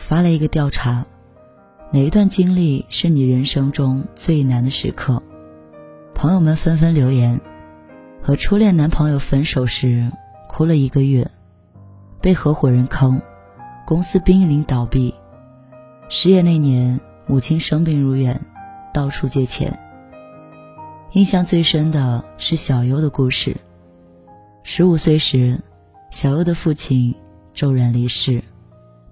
发了一个调查：哪一段经历是你人生中最难的时刻？朋友们纷纷留言：和初恋男朋友分手时哭了一个月，被合伙人坑，公司濒临倒闭，失业那年母亲生病入院，到处借钱。印象最深的是小优的故事。十五岁时，小优的父亲。骤然离世，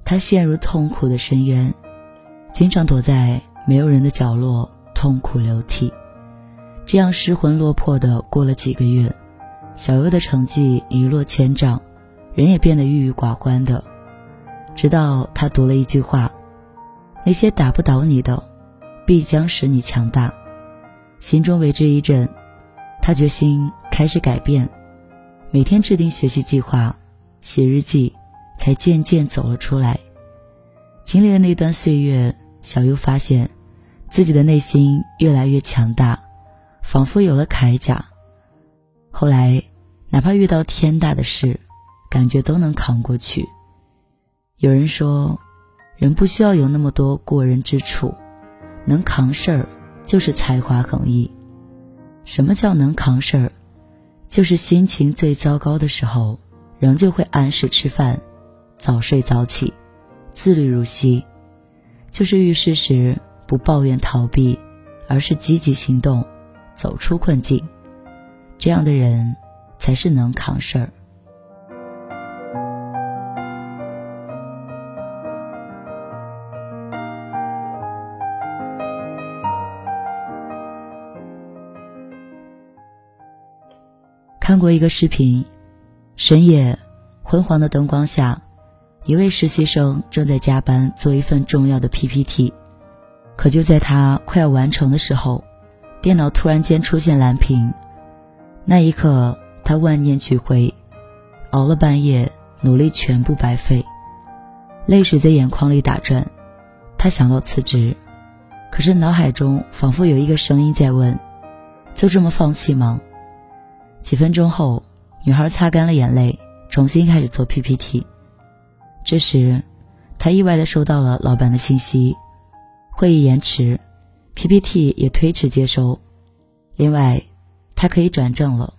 他陷入痛苦的深渊，经常躲在没有人的角落痛哭流涕。这样失魂落魄的过了几个月，小优的成绩一落千丈，人也变得郁郁寡欢的。直到他读了一句话：“那些打不倒你的，必将使你强大。”心中为之一振，他决心开始改变，每天制定学习计划，写日记。才渐渐走了出来。经历了那段岁月，小优发现自己的内心越来越强大，仿佛有了铠甲。后来，哪怕遇到天大的事，感觉都能扛过去。有人说，人不需要有那么多过人之处，能扛事儿就是才华横溢。什么叫能扛事儿？就是心情最糟糕的时候，仍旧会按时吃饭。早睡早起，自律如昔，就是遇事时不抱怨逃避，而是积极行动，走出困境。这样的人才是能扛事儿。看过一个视频，深夜，昏黄的灯光下。一位实习生正在加班做一份重要的 PPT，可就在他快要完成的时候，电脑突然间出现蓝屏。那一刻，他万念俱灰，熬了半夜，努力全部白费，泪水在眼眶里打转。他想到辞职，可是脑海中仿佛有一个声音在问：“就这么放弃吗？”几分钟后，女孩擦干了眼泪，重新开始做 PPT。这时，他意外的收到了老板的信息，会议延迟，PPT 也推迟接收。另外，他可以转正了。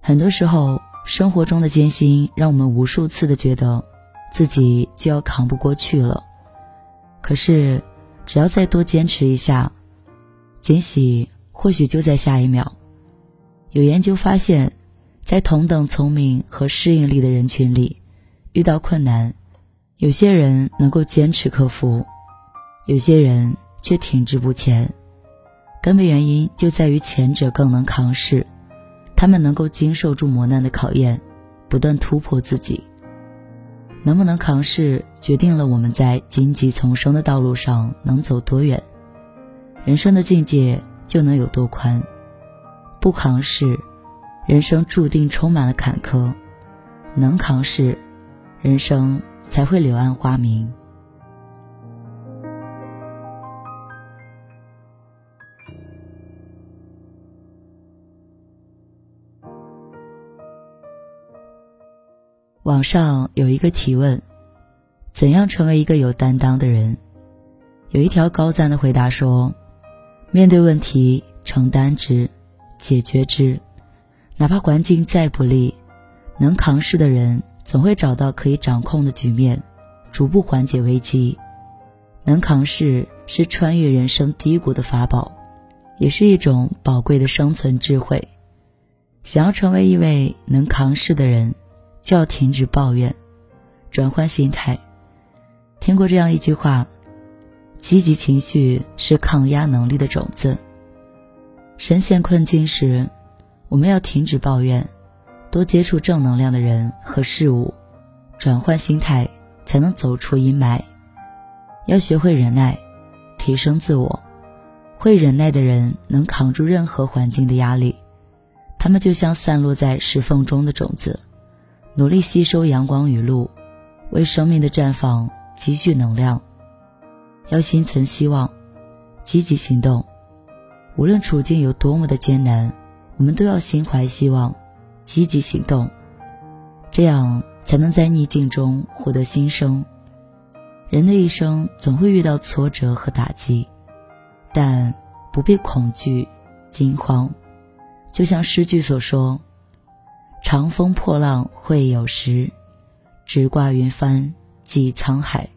很多时候，生活中的艰辛让我们无数次的觉得自己就要扛不过去了。可是，只要再多坚持一下，惊喜或许就在下一秒。有研究发现，在同等聪明和适应力的人群里。遇到困难，有些人能够坚持克服，有些人却停滞不前。根本原因就在于前者更能扛事，他们能够经受住磨难的考验，不断突破自己。能不能扛事，决定了我们在荆棘丛生的道路上能走多远，人生的境界就能有多宽。不扛事，人生注定充满了坎坷；能扛事。人生才会柳暗花明。网上有一个提问：怎样成为一个有担当的人？有一条高赞的回答说：面对问题，承担之，解决之，哪怕环境再不利，能扛事的人。总会找到可以掌控的局面，逐步缓解危机。能扛事是穿越人生低谷的法宝，也是一种宝贵的生存智慧。想要成为一位能扛事的人，就要停止抱怨，转换心态。听过这样一句话：积极情绪是抗压能力的种子。深陷困境时，我们要停止抱怨。多接触正能量的人和事物，转换心态，才能走出阴霾，要学会忍耐，提升自我。会忍耐的人能扛住任何环境的压力，他们就像散落在石缝中的种子，努力吸收阳光雨露，为生命的绽放积蓄能量。要心存希望，积极行动。无论处境有多么的艰难，我们都要心怀希望，积极行动，这样才能在逆境中获得新生。人的一生总会遇到挫折和打击。但不必恐惧、惊慌，就像诗句所说：“长风破浪会有时，直挂云帆济沧海。”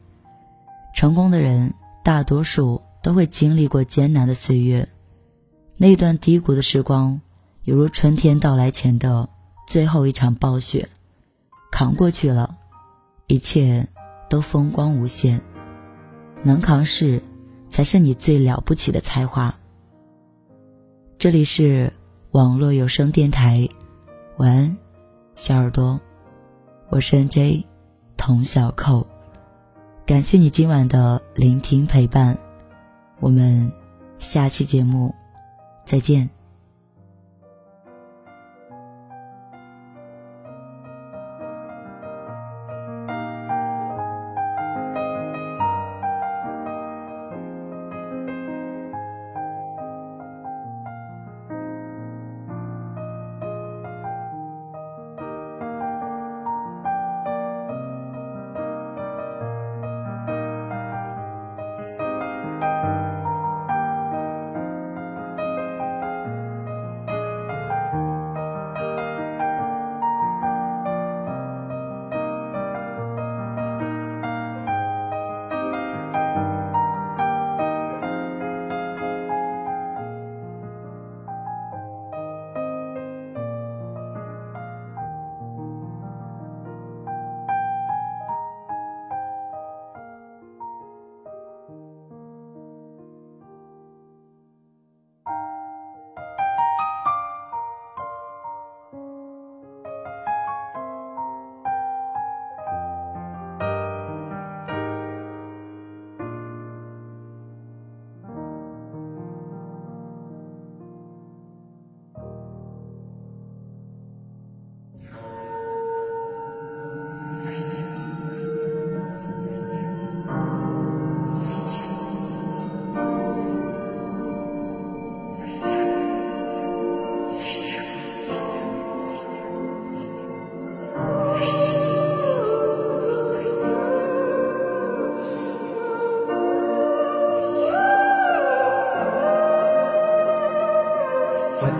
成功的人大多数都会经历过艰难的岁月，那段低谷的时光，犹如春天到来前的最后一场暴雪，扛过去了，一切都风光无限。能扛事。才是你最了不起的才华。这里是网络有声电台，晚安，小耳朵，我是 N J 童小扣，感谢你今晚的聆听陪伴，我们下期节目再见。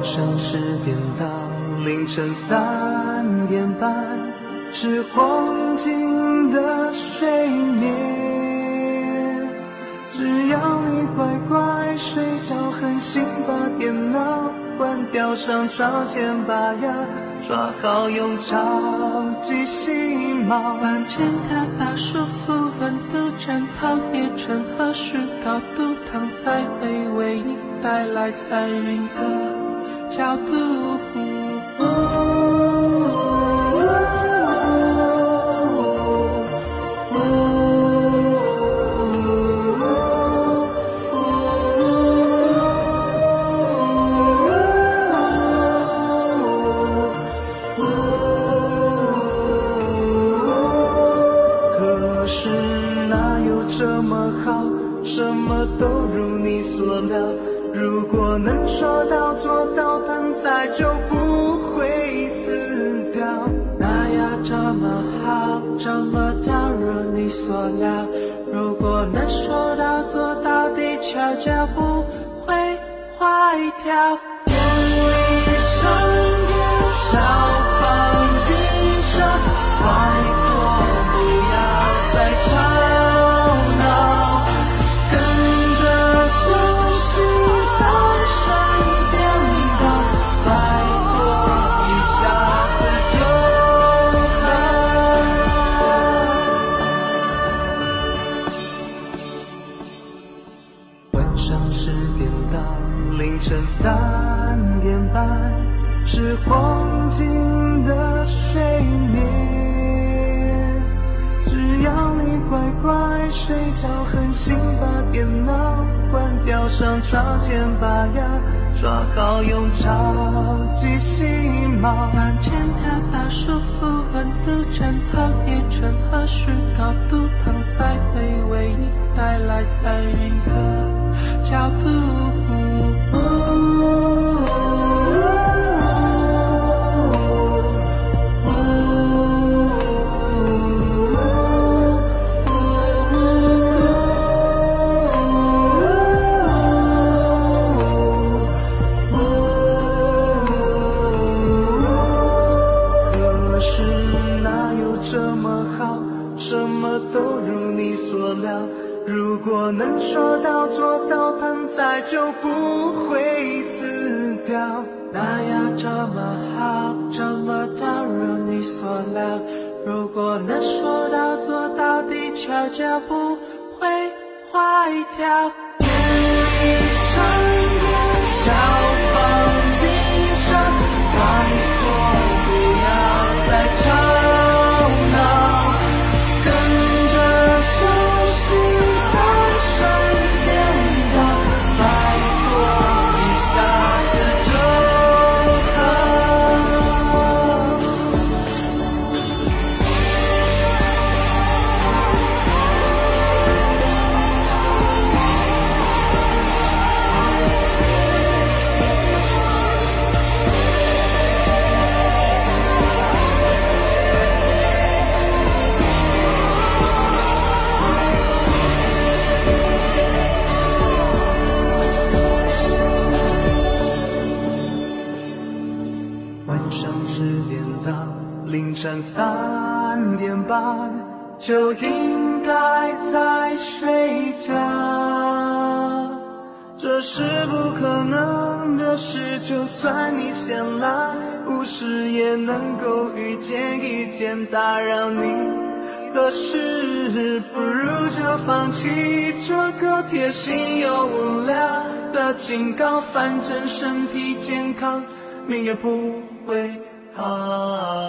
上十点到凌晨三点半是黄金的睡眠，只要你乖乖睡觉，狠心把电脑关掉，上床前把牙抓好，用超级细毛。房间的大舒服，温度枕头别穿合适高度，躺在微微带来彩云的。角度。如你所料。如果能说到做到，地球就不会坏掉。上床前把牙抓好，用超级细毛。房间他把舒服温度，枕头也纯合适高度，躺在会为你带来彩云的角度。地球就不会坏掉。愿你上天小就应该在睡觉。这是不可能的事，就算你先来，无视也能够遇见一件打扰你的事，不如就放弃这个贴心又无聊的警告，反正身体健康，命也不会好。